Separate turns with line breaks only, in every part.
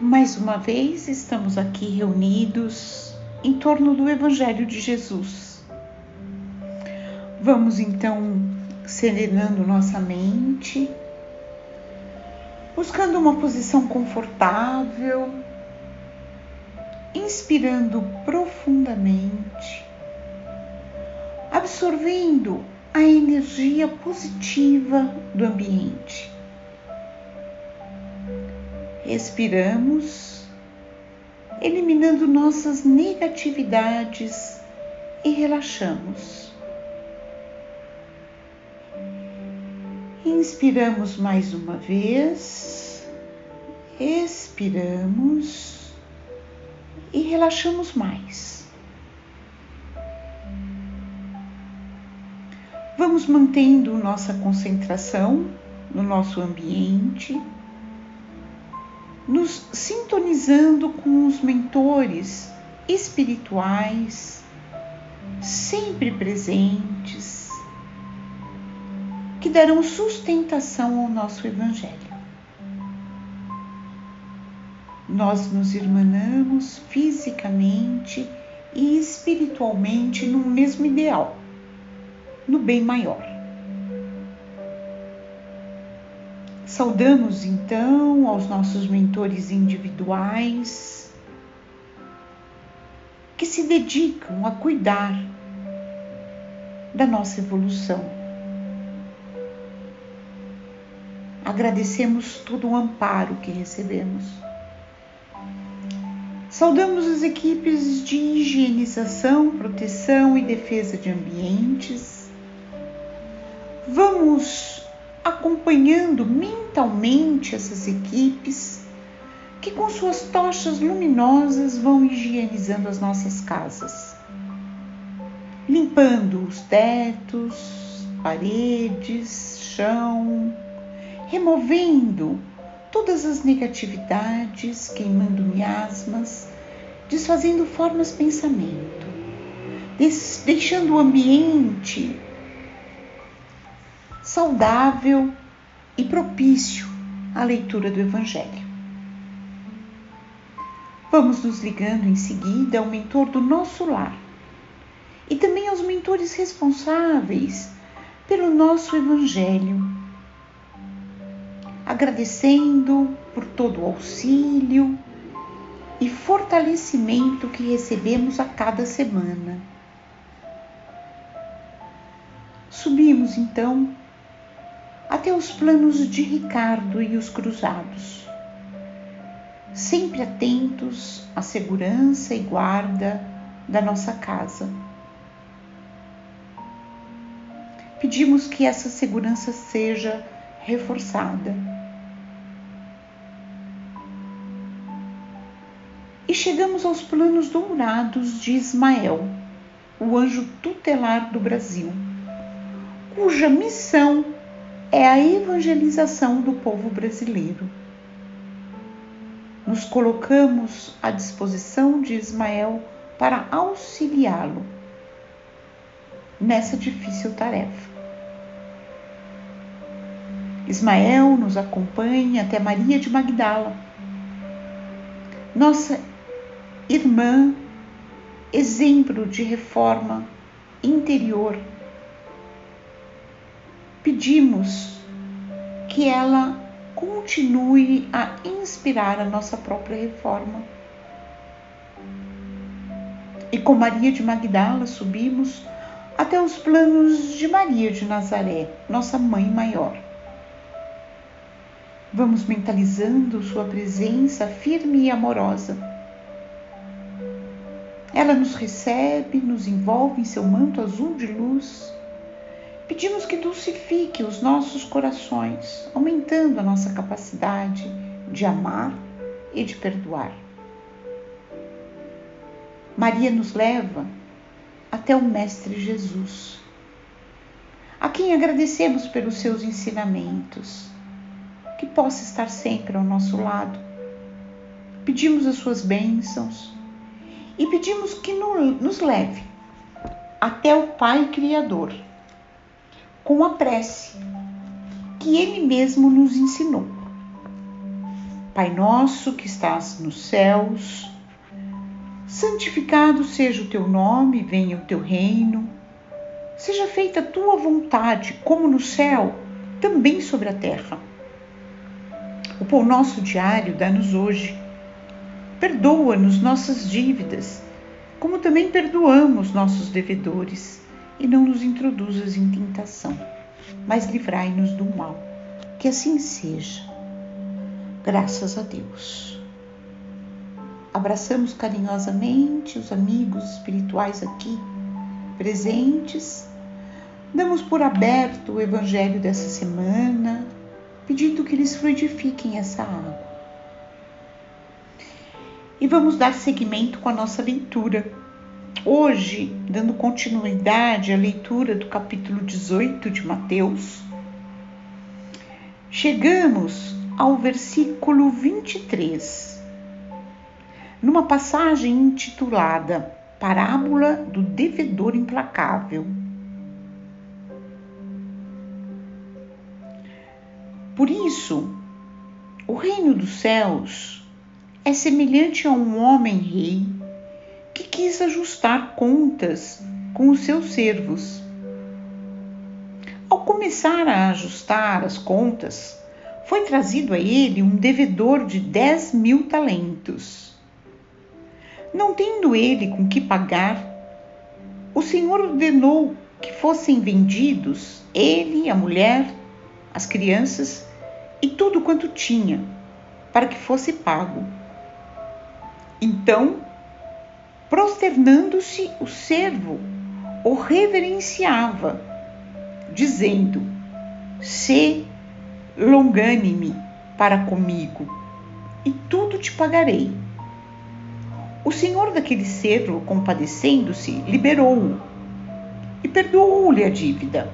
Mais uma vez estamos aqui reunidos em torno do Evangelho de Jesus. Vamos então serenando nossa mente, buscando uma posição confortável, inspirando profundamente, absorvendo a energia positiva do ambiente Respiramos, eliminando nossas negatividades e relaxamos. Inspiramos mais uma vez, expiramos e relaxamos mais. Vamos mantendo nossa concentração no nosso ambiente nos sintonizando com os mentores espirituais sempre presentes que darão sustentação ao nosso Evangelho. Nós nos irmanamos fisicamente e espiritualmente no mesmo ideal, no bem maior. Saudamos então aos nossos mentores individuais que se dedicam a cuidar da nossa evolução. Agradecemos todo o amparo que recebemos. Saudamos as equipes de higienização, proteção e defesa de ambientes. Vamos acompanhando mentalmente essas equipes que, com suas tochas luminosas, vão higienizando as nossas casas, limpando os tetos, paredes, chão, removendo todas as negatividades, queimando miasmas, desfazendo formas pensamento, deixando o ambiente saudável e propício à leitura do Evangelho. Vamos nos ligando em seguida ao mentor do nosso lar e também aos mentores responsáveis pelo nosso Evangelho, agradecendo por todo o auxílio e fortalecimento que recebemos a cada semana. Subimos então até os planos de Ricardo e os cruzados, sempre atentos à segurança e guarda da nossa casa. Pedimos que essa segurança seja reforçada. E chegamos aos planos dourados de Ismael, o anjo tutelar do Brasil, cuja missão é a evangelização do povo brasileiro. Nos colocamos à disposição de Ismael para auxiliá-lo nessa difícil tarefa. Ismael nos acompanha até Maria de Magdala, nossa irmã, exemplo de reforma interior pedimos que ela continue a inspirar a nossa própria reforma. E com Maria de Magdala subimos até os planos de Maria de Nazaré, nossa mãe maior. Vamos mentalizando sua presença firme e amorosa. Ela nos recebe, nos envolve em seu manto azul de luz Pedimos que dulcifique os nossos corações, aumentando a nossa capacidade de amar e de perdoar. Maria nos leva até o Mestre Jesus, a quem agradecemos pelos seus ensinamentos, que possa estar sempre ao nosso lado. Pedimos as suas bênçãos e pedimos que nos leve até o Pai Criador com a prece que ele mesmo nos ensinou. Pai nosso que estás nos céus, santificado seja o teu nome, venha o teu reino. Seja feita a tua vontade, como no céu, também sobre a terra. O pão nosso diário dá-nos hoje. Perdoa-nos nossas dívidas, como também perdoamos nossos devedores, e não nos introduzas em tentação, mas livrai-nos do mal. Que assim seja. Graças a Deus. Abraçamos carinhosamente os amigos espirituais aqui presentes. Damos por aberto o evangelho dessa semana, pedindo que eles fluidifiquem essa água. E vamos dar seguimento com a nossa leitura. Hoje, dando continuidade à leitura do capítulo 18 de Mateus, chegamos ao versículo 23, numa passagem intitulada Parábola do Devedor Implacável. Por isso, o reino dos céus é semelhante a um homem-rei que quis ajustar contas com os seus servos ao começar a ajustar as contas, foi trazido a ele um devedor de dez mil talentos. Não tendo ele com que pagar, o Senhor ordenou que fossem vendidos ele, a mulher, as crianças e tudo quanto tinha, para que fosse pago. Então, prosternando-se, o servo o reverenciava dizendo: Se longânime para comigo, e tudo te pagarei. O senhor daquele servo, compadecendo-se, liberou-o e perdoou-lhe a dívida.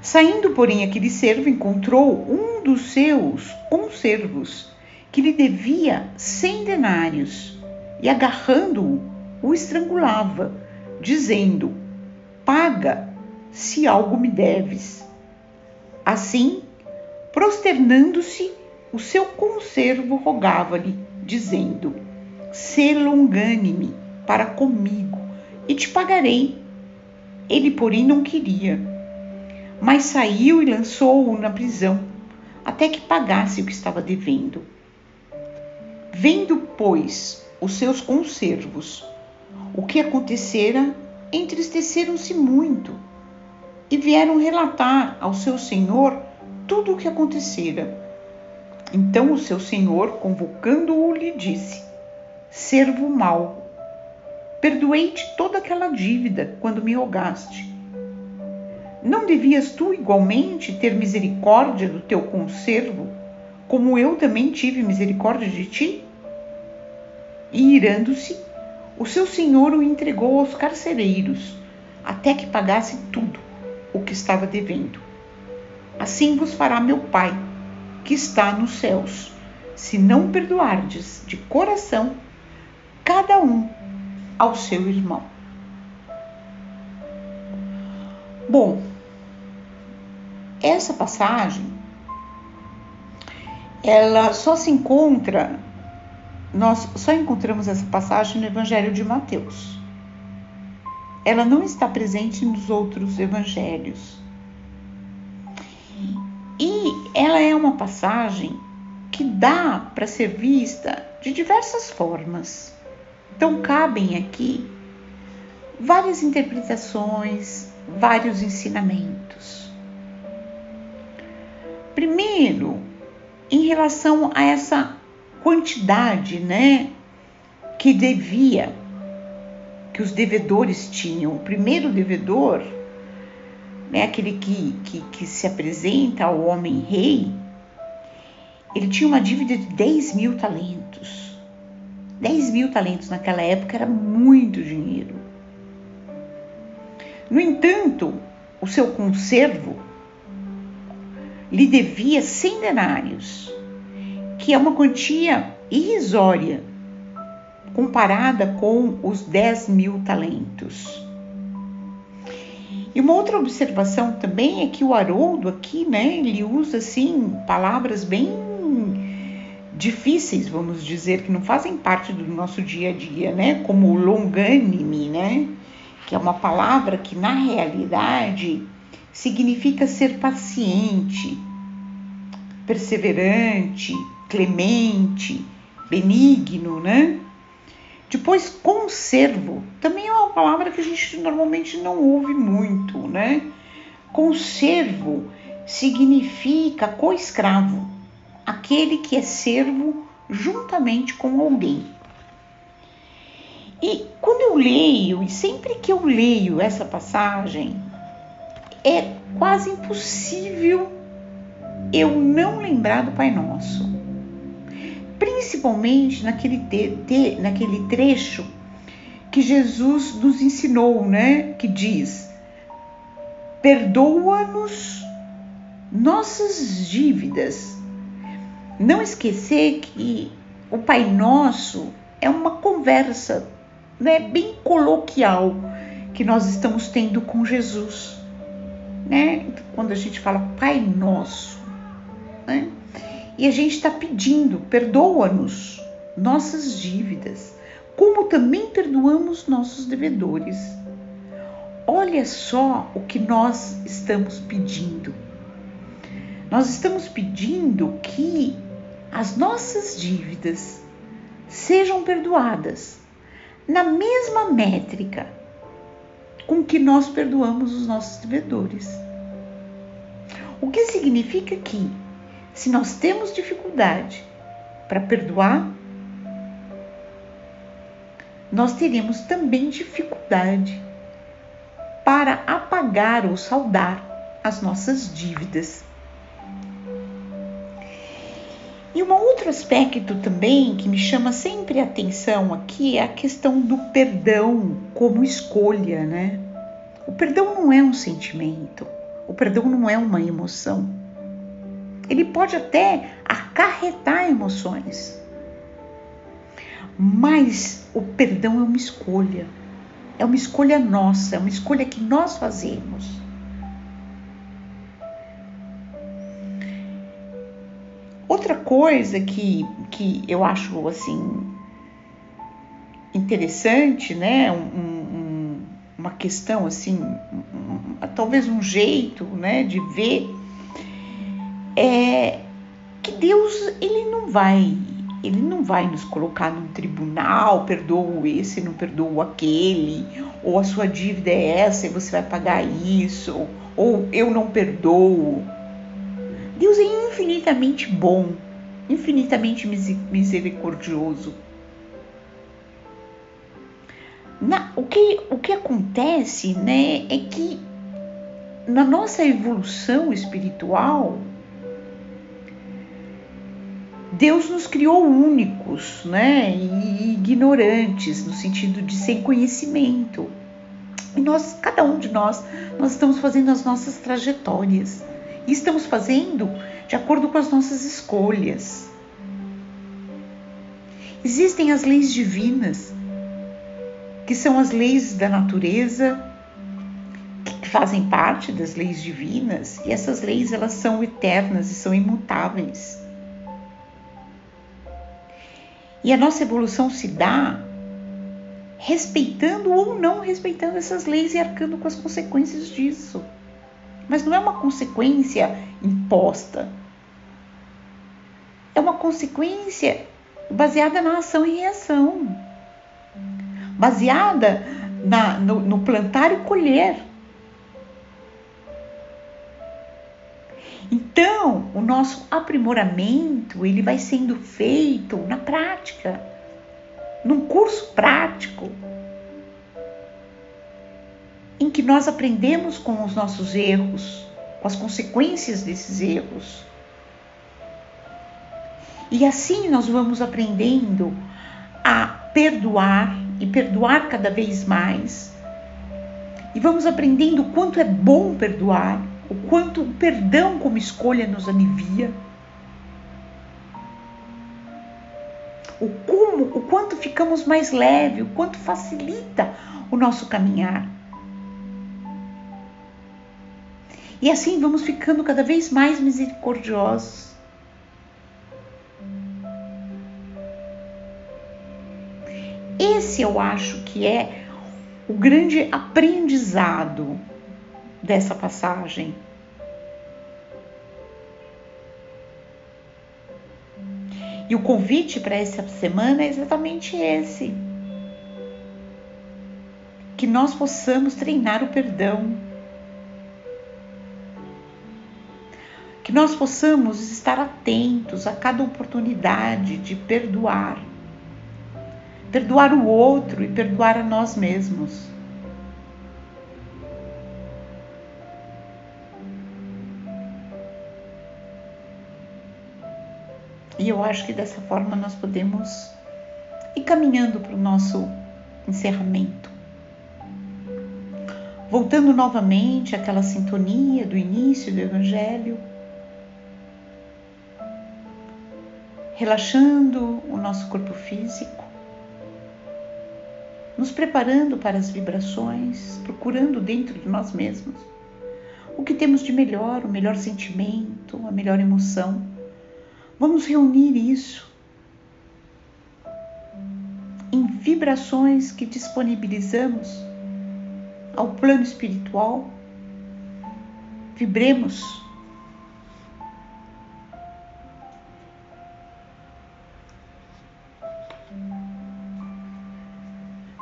Saindo, porém, aquele servo encontrou um dos seus conservos que lhe devia cem denários e, agarrando-o, o estrangulava, dizendo: Paga se algo me deves. Assim, prosternando-se, o seu conservo rogava-lhe, dizendo: Sê longânime para comigo e te pagarei. Ele, porém, não queria, mas saiu e lançou-o na prisão, até que pagasse o que estava devendo. Vendo, pois, os seus conservos o que acontecera, entristeceram-se muito e vieram relatar ao seu senhor tudo o que acontecera. Então o seu senhor, convocando-o, lhe disse: Servo mau, perdoei-te toda aquela dívida quando me rogaste. Não devias tu igualmente ter misericórdia do teu conservo, como eu também tive misericórdia de ti? E irando-se, o seu senhor o entregou aos carcereiros, até que pagasse tudo o que estava devendo. Assim vos fará meu Pai, que está nos céus, se não perdoardes de coração cada um ao seu irmão. Bom, essa passagem ela só se encontra nós só encontramos essa passagem no Evangelho de Mateus ela não está presente nos outros evangelhos. E ela é uma passagem que dá para ser vista de diversas formas. Então, cabem aqui várias interpretações, vários ensinamentos. Primeiro, em relação a essa quantidade, né, que devia que os devedores tinham. O primeiro devedor, né, aquele que, que, que se apresenta ao homem-rei, ele tinha uma dívida de 10 mil talentos. 10 mil talentos naquela época era muito dinheiro. No entanto, o seu conservo lhe devia 100 denários, que é uma quantia irrisória comparada com os 10 mil talentos. E uma outra observação também é que o Haroldo aqui, né, ele usa assim palavras bem difíceis, vamos dizer, que não fazem parte do nosso dia a dia, né? Como longânime, né? Que é uma palavra que na realidade significa ser paciente, perseverante, clemente, benigno, né? Depois, conservo, também é uma palavra que a gente normalmente não ouve muito, né? Conservo significa co-escravo, aquele que é servo juntamente com alguém. E quando eu leio, e sempre que eu leio essa passagem, é quase impossível eu não lembrar do Pai Nosso principalmente naquele, te, te, naquele trecho que Jesus nos ensinou, né? Que diz: perdoa-nos nossas dívidas. Não esquecer que o Pai Nosso é uma conversa, né, bem coloquial que nós estamos tendo com Jesus, né? Quando a gente fala Pai Nosso, né? E a gente está pedindo, perdoa-nos nossas dívidas, como também perdoamos nossos devedores. Olha só o que nós estamos pedindo. Nós estamos pedindo que as nossas dívidas sejam perdoadas na mesma métrica com que nós perdoamos os nossos devedores. O que significa que se nós temos dificuldade para perdoar, nós teremos também dificuldade para apagar ou saldar as nossas dívidas. E um outro aspecto também que me chama sempre a atenção aqui é a questão do perdão como escolha, né? O perdão não é um sentimento, o perdão não é uma emoção. Ele pode até acarretar emoções. Mas o perdão é uma escolha. É uma escolha nossa, é uma escolha que nós fazemos. Outra coisa que, que eu acho assim interessante, né? Um, um, uma questão assim, um, talvez um jeito, né, de ver é que Deus ele não vai ele não vai nos colocar num tribunal, perdoa esse, não perdoa aquele, ou a sua dívida é essa e você vai pagar isso, ou eu não perdoo. Deus é infinitamente bom, infinitamente misericordioso. Na, o, que, o que acontece né, é que na nossa evolução espiritual, Deus nos criou únicos, né, e ignorantes no sentido de sem conhecimento. E nós, cada um de nós, nós estamos fazendo as nossas trajetórias e estamos fazendo de acordo com as nossas escolhas. Existem as leis divinas, que são as leis da natureza, que fazem parte das leis divinas, e essas leis elas são eternas e são imutáveis. E a nossa evolução se dá respeitando ou não respeitando essas leis e arcando com as consequências disso. Mas não é uma consequência imposta. É uma consequência baseada na ação e reação, baseada na, no, no plantar e colher. Então, o nosso aprimoramento, ele vai sendo feito na prática, num curso prático, em que nós aprendemos com os nossos erros, com as consequências desses erros. E assim nós vamos aprendendo a perdoar e perdoar cada vez mais. E vamos aprendendo o quanto é bom perdoar o quanto o perdão como escolha nos alivia, o como, o quanto ficamos mais leve, o quanto facilita o nosso caminhar. E assim vamos ficando cada vez mais misericordiosos. Esse eu acho que é o grande aprendizado dessa passagem. E o convite para essa semana é exatamente esse: que nós possamos treinar o perdão, que nós possamos estar atentos a cada oportunidade de perdoar, perdoar o outro e perdoar a nós mesmos. E eu acho que dessa forma nós podemos ir caminhando para o nosso encerramento. Voltando novamente àquela sintonia do início do Evangelho, relaxando o nosso corpo físico, nos preparando para as vibrações, procurando dentro de nós mesmos o que temos de melhor, o melhor sentimento, a melhor emoção Vamos reunir isso em vibrações que disponibilizamos ao plano espiritual. Vibremos.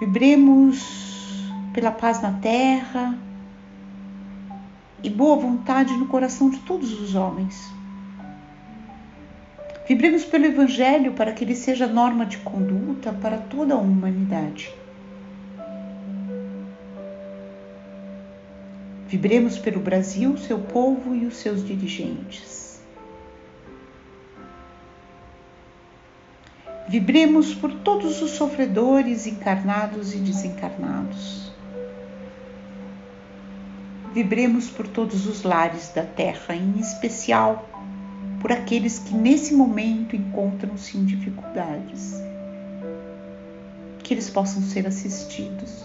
Vibremos pela paz na terra e boa vontade no coração de todos os homens. Vibremos pelo Evangelho para que ele seja norma de conduta para toda a humanidade. Vibremos pelo Brasil, seu povo e os seus dirigentes. Vibremos por todos os sofredores encarnados e desencarnados. Vibremos por todos os lares da terra, em especial por aqueles que nesse momento encontram-se em dificuldades. Que eles possam ser assistidos.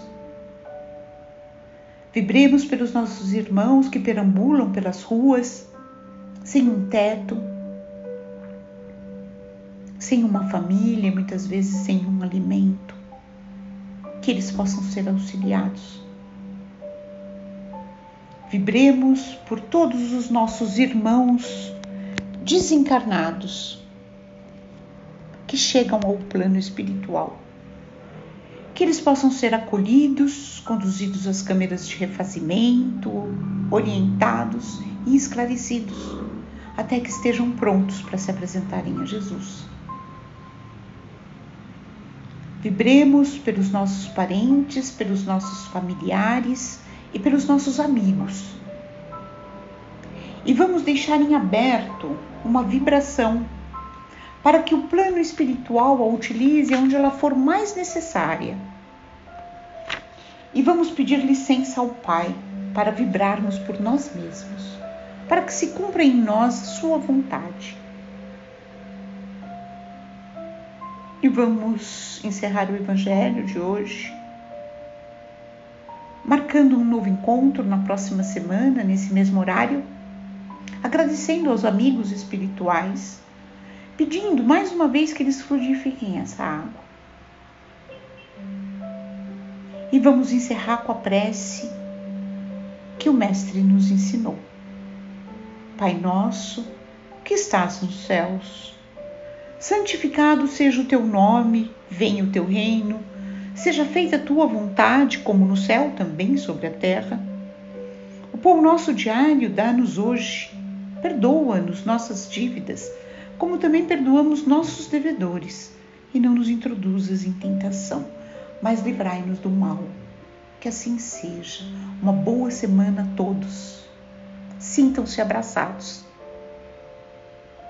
Vibremos pelos nossos irmãos que perambulam pelas ruas, sem um teto, sem uma família, muitas vezes sem um alimento. Que eles possam ser auxiliados. Vibremos por todos os nossos irmãos desencarnados que chegam ao plano espiritual. Que eles possam ser acolhidos, conduzidos às câmeras de refazimento, orientados e esclarecidos, até que estejam prontos para se apresentarem a Jesus. Vibremos pelos nossos parentes, pelos nossos familiares e pelos nossos amigos. E vamos deixar em aberto uma vibração, para que o plano espiritual a utilize onde ela for mais necessária. E vamos pedir licença ao Pai para vibrarmos por nós mesmos, para que se cumpra em nós Sua vontade. E vamos encerrar o Evangelho de hoje, marcando um novo encontro na próxima semana, nesse mesmo horário agradecendo aos amigos espirituais, pedindo mais uma vez que eles fluidifiquem essa água. E vamos encerrar com a prece que o Mestre nos ensinou. Pai nosso, que estás nos céus, santificado seja o teu nome, venha o teu reino, seja feita a tua vontade, como no céu, também sobre a terra. O pão nosso diário dá-nos hoje Perdoa-nos nossas dívidas, como também perdoamos nossos devedores, e não nos introduzas em tentação, mas livrai-nos do mal. Que assim seja. Uma boa semana a todos. Sintam-se abraçados.